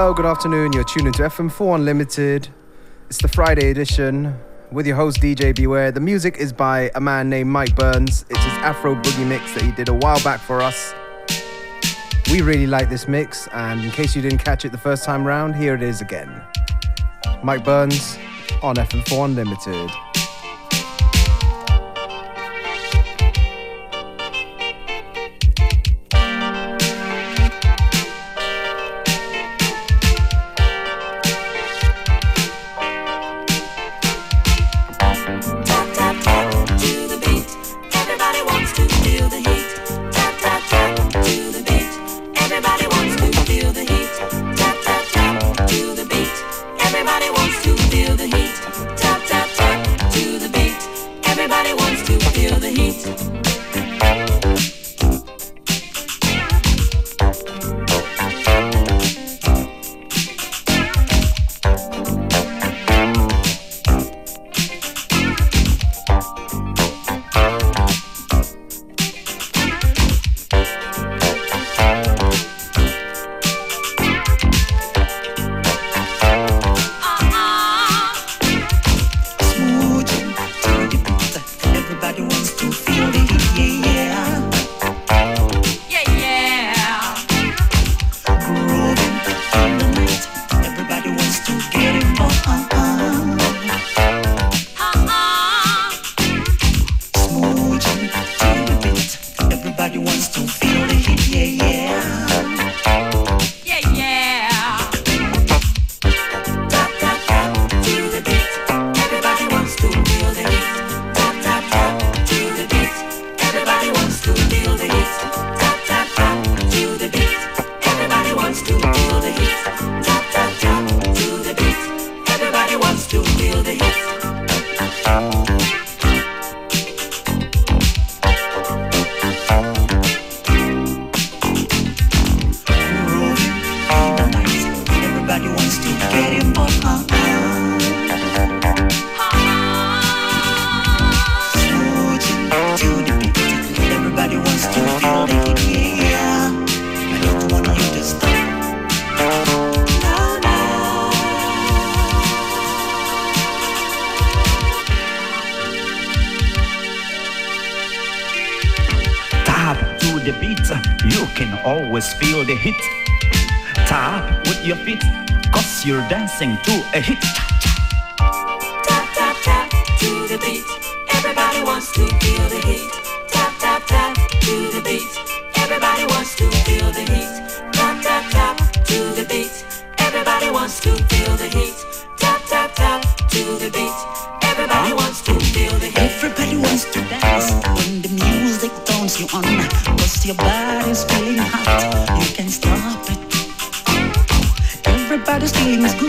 Hello, good afternoon. You're tuning to FM4 Unlimited. It's the Friday edition with your host DJ Beware. The music is by a man named Mike Burns. It's his Afro Boogie mix that he did a while back for us. We really like this mix, and in case you didn't catch it the first time round, here it is again. Mike Burns on FM4 Unlimited.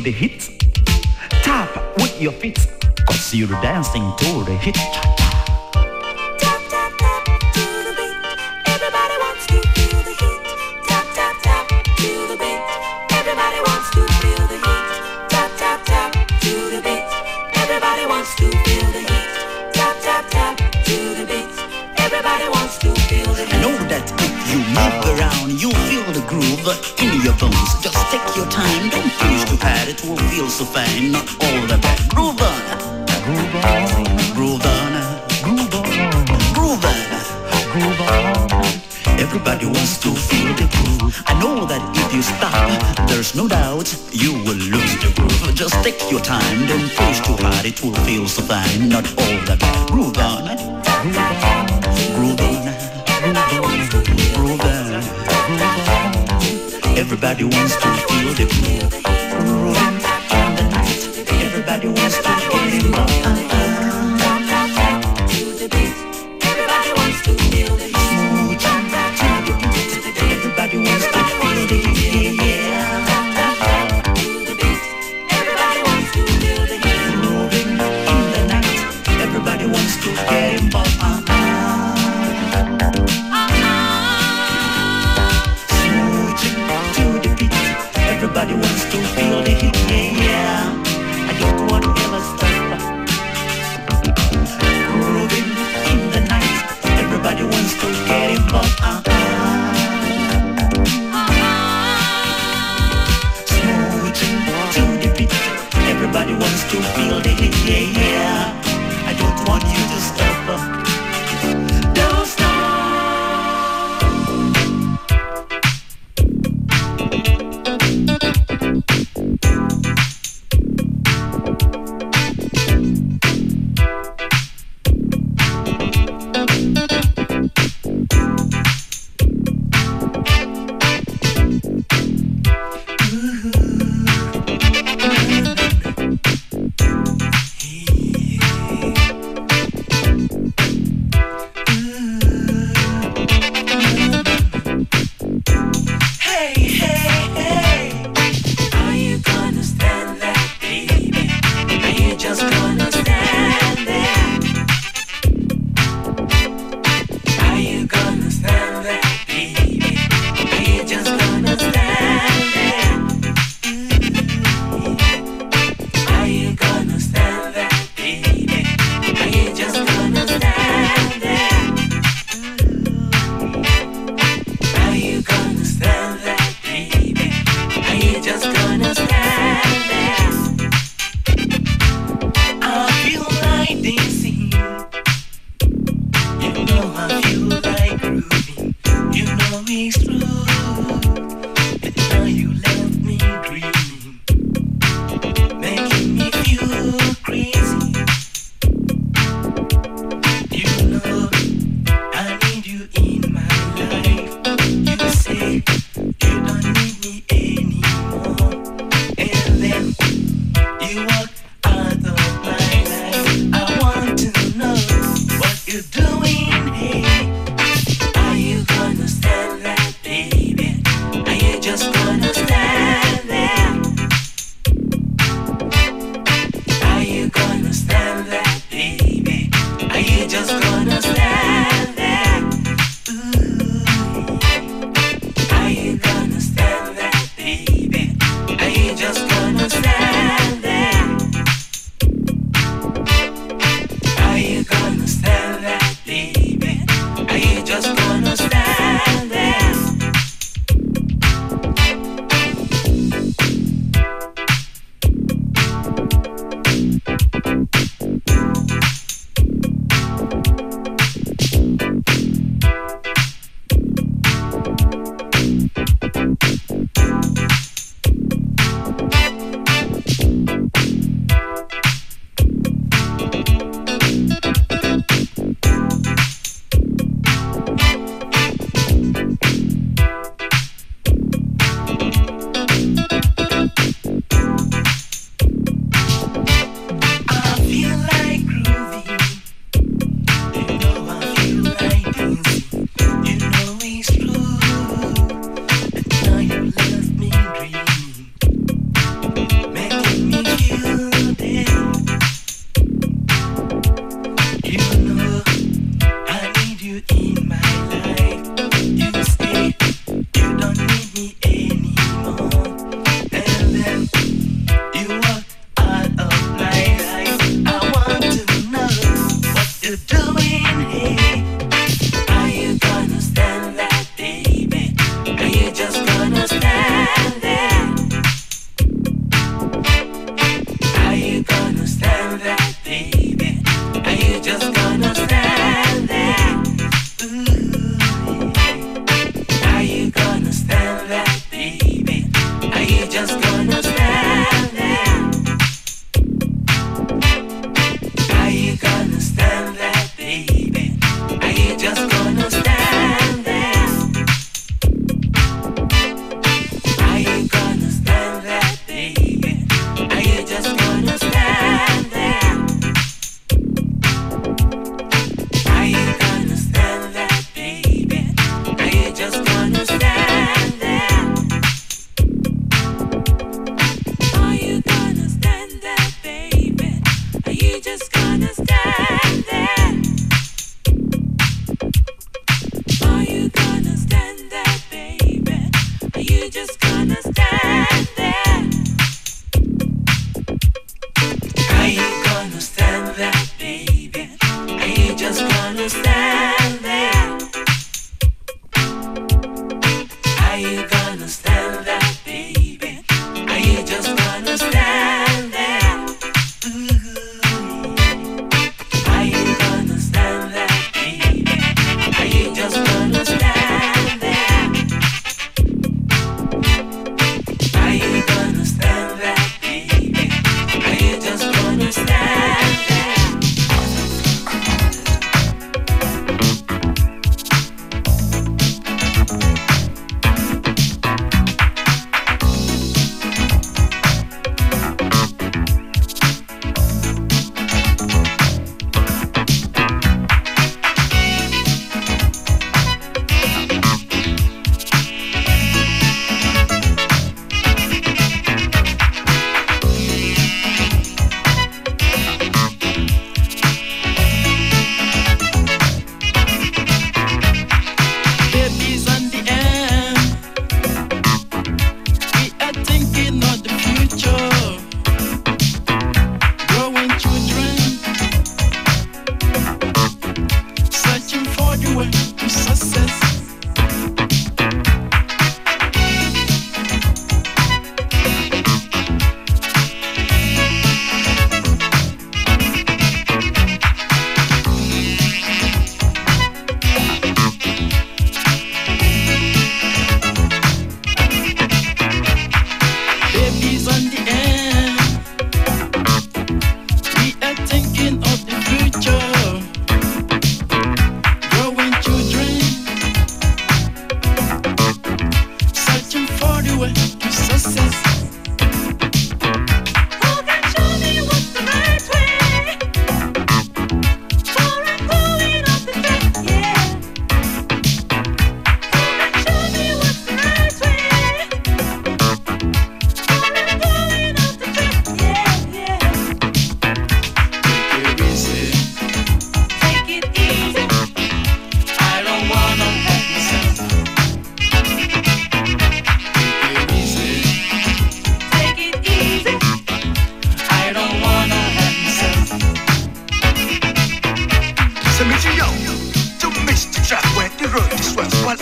the hit. your feet, cause you move around, you feel the it will feel so fine. Not all the bad. Groove on, groove on, groove on, groove on, groove on, groove on. Everybody wants to feel the groove. I know that if you stop, there's no doubt you will lose the groove. Just take your time, don't push too hard, it will feel so fine. Not all the bad. Groove on, groove on, groove on. Everybody wants to feel the groove. Grooving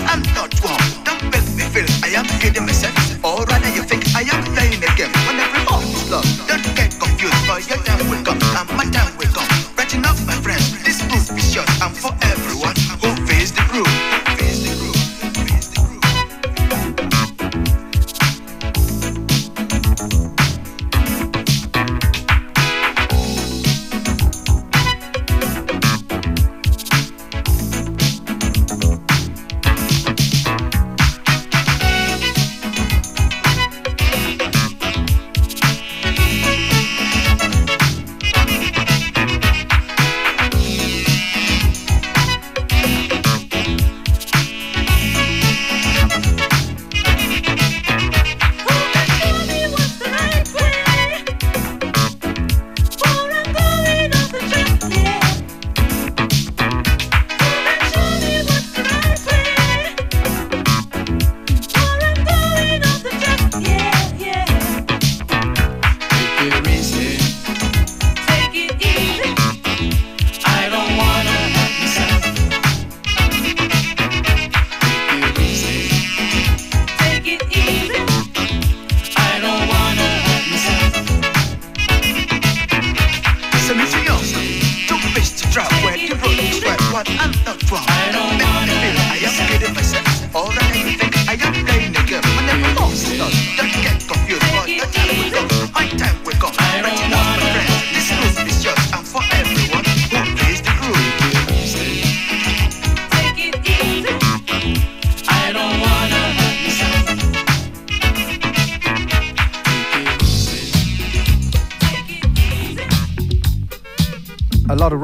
I'm not one. Don't make me feel I am hidden myself. Or rather you think I am playing a game. When every all is love, don't get confused, for you will come.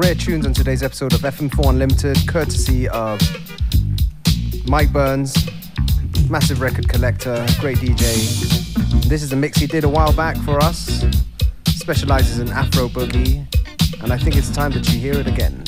Today's episode of FM4 Unlimited, courtesy of Mike Burns, massive record collector, great DJ. This is a mix he did a while back for us, specializes in Afro Boogie, and I think it's time that you hear it again.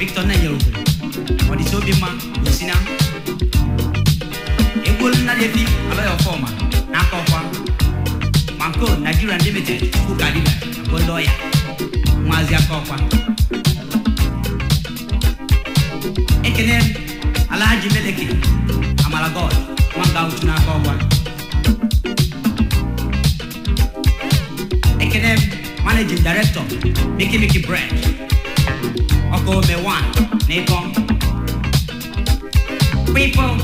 Victor Nanyerugwe ọdịsị obi mma osina egwu olunadedi abaghị ọfọma n'aka ọkwa Manko Nigeria Limited Chukwuka Dibia Gondo ya Maazị aka ọkwa ekene Alhaji Meleke Amala God nwanga uchu n'aka ọkwa ekene managing director Miki Miki Uncle me one, Nikon. People,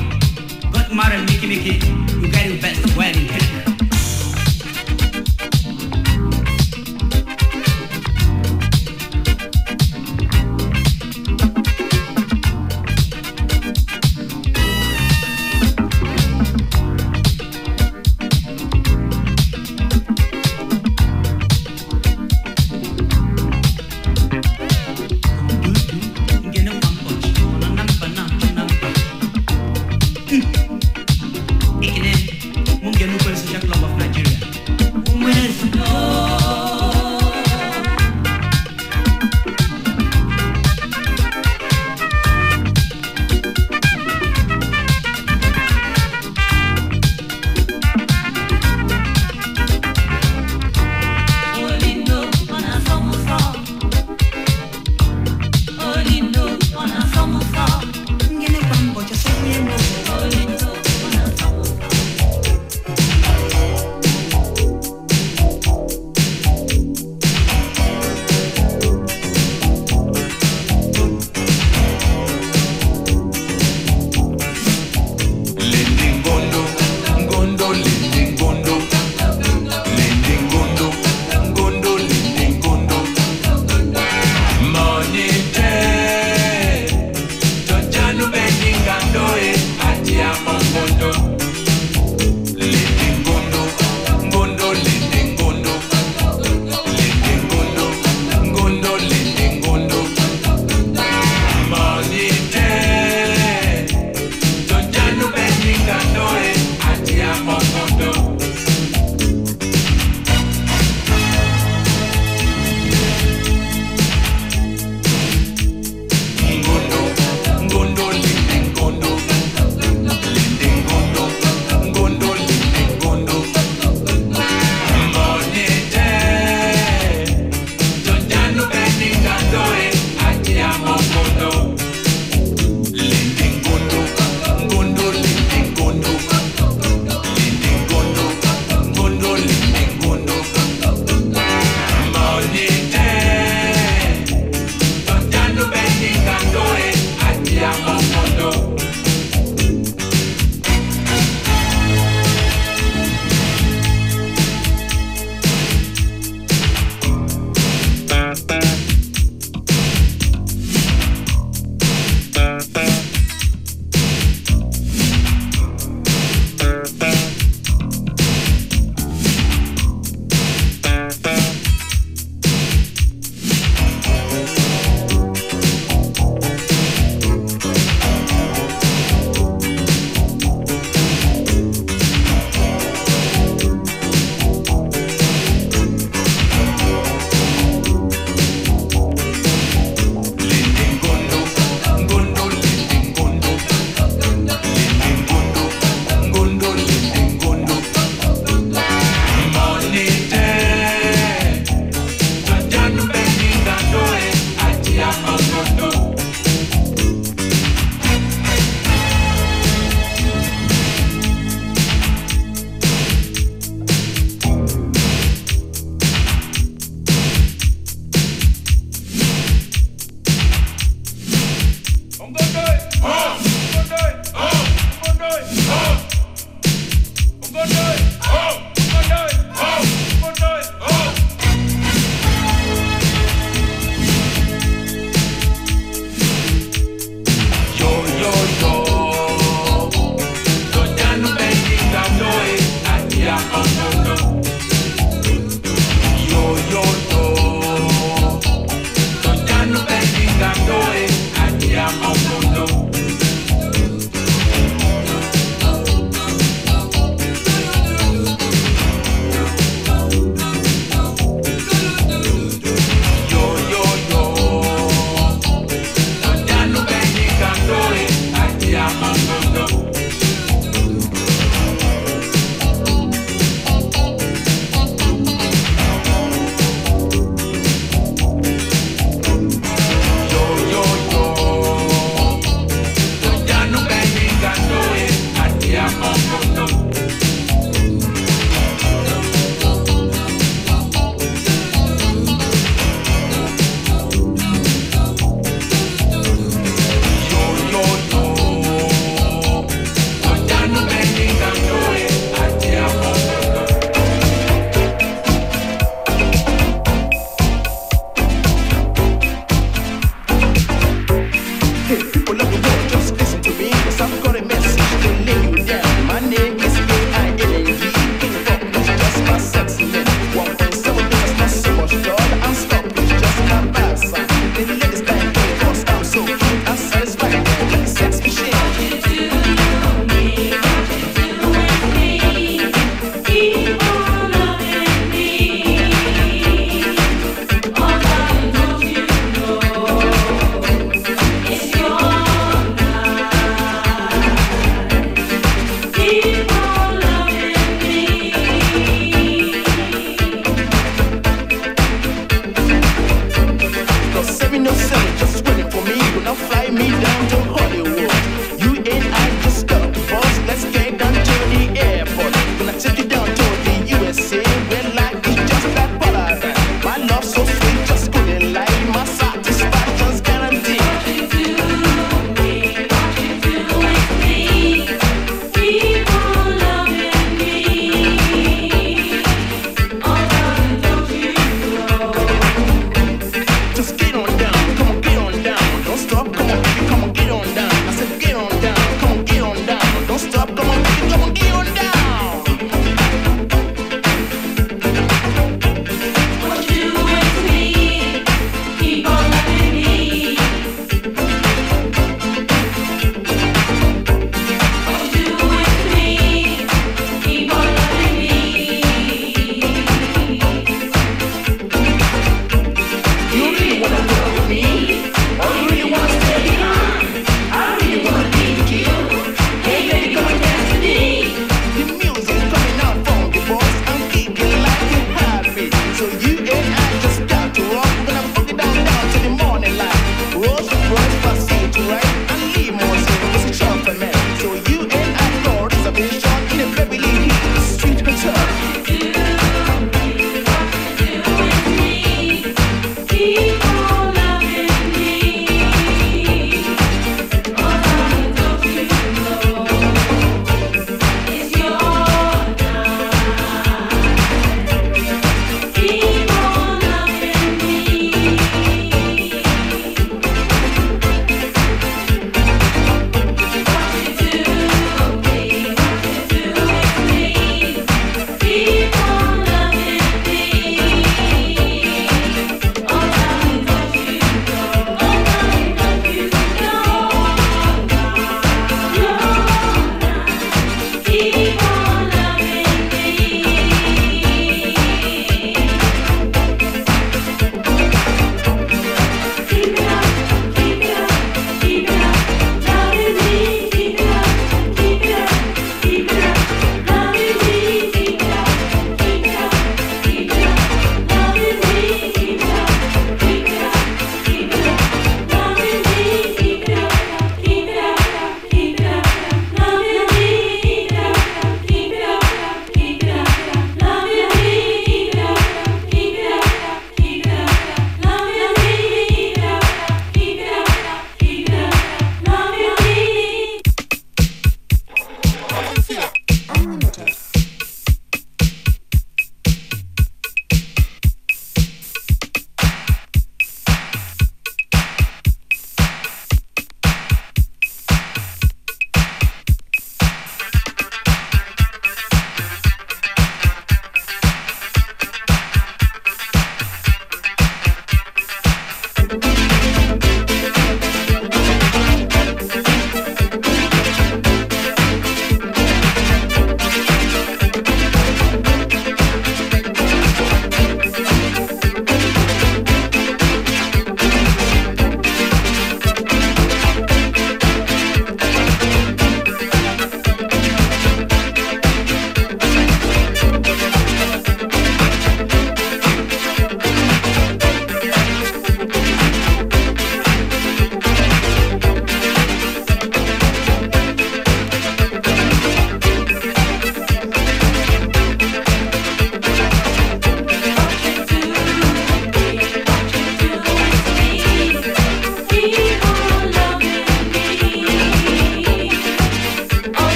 good mother, Mickey Mickey, you got your best wedding.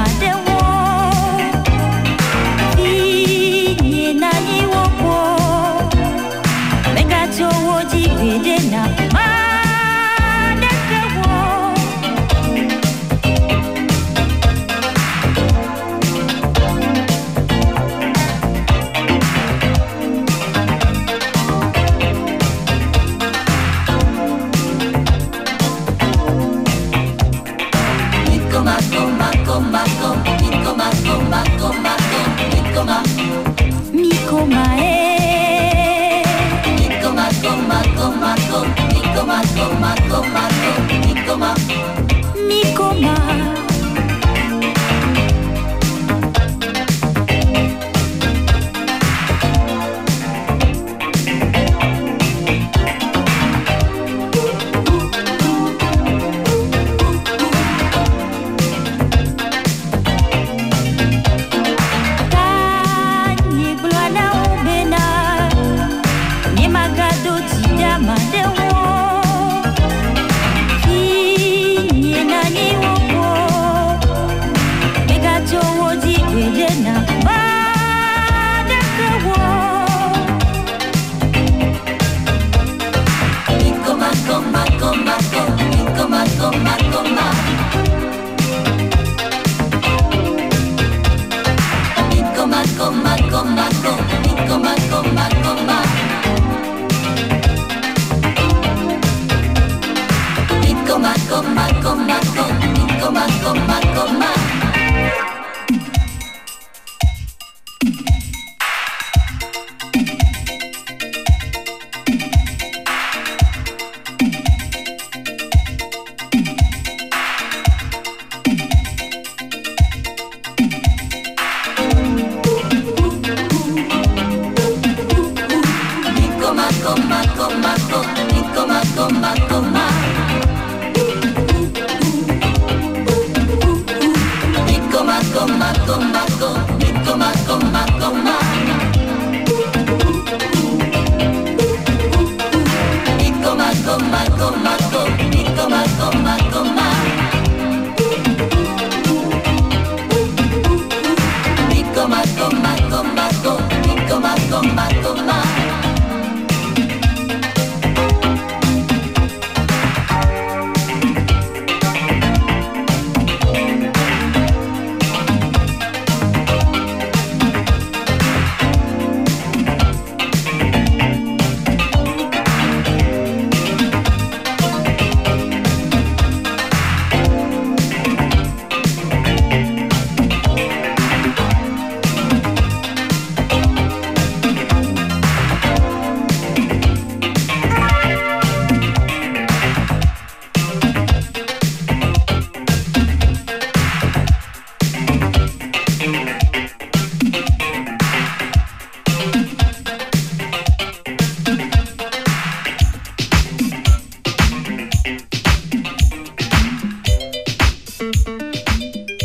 ada coma, coma, coma, coma, coma, coma, coma, coma.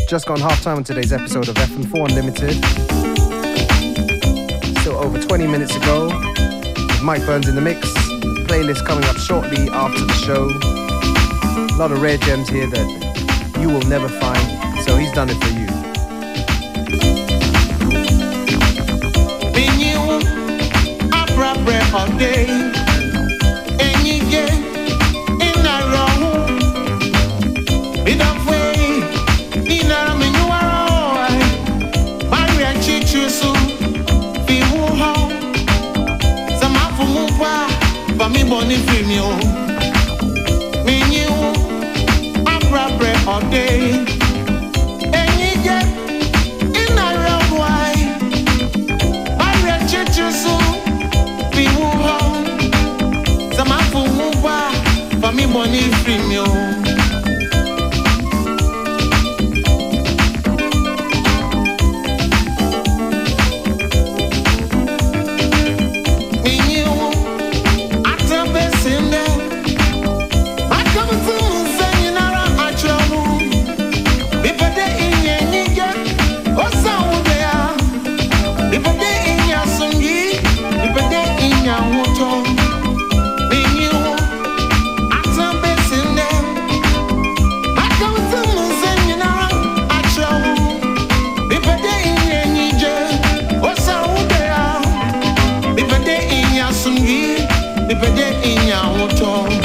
Just gone half time on today's episode of FM4 Unlimited. Still over 20 minutes ago. Mike Burns in the mix. Playlist coming up shortly after the show. A lot of rare gems here that you will never find. So he's done it for you. all day. Boni fi mi o mi nyi ɔde bɛbɛdɛ ɛnya wotɔn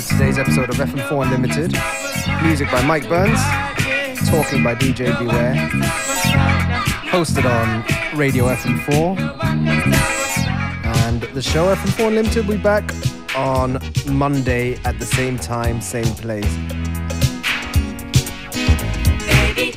of today's episode of FM4 Unlimited. Music by Mike Burns, talking by DJ Beware, hosted on Radio FM4. And the show FM4 Unlimited will be back on Monday at the same time, same place. Baby,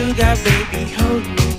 sugar baby, hold me.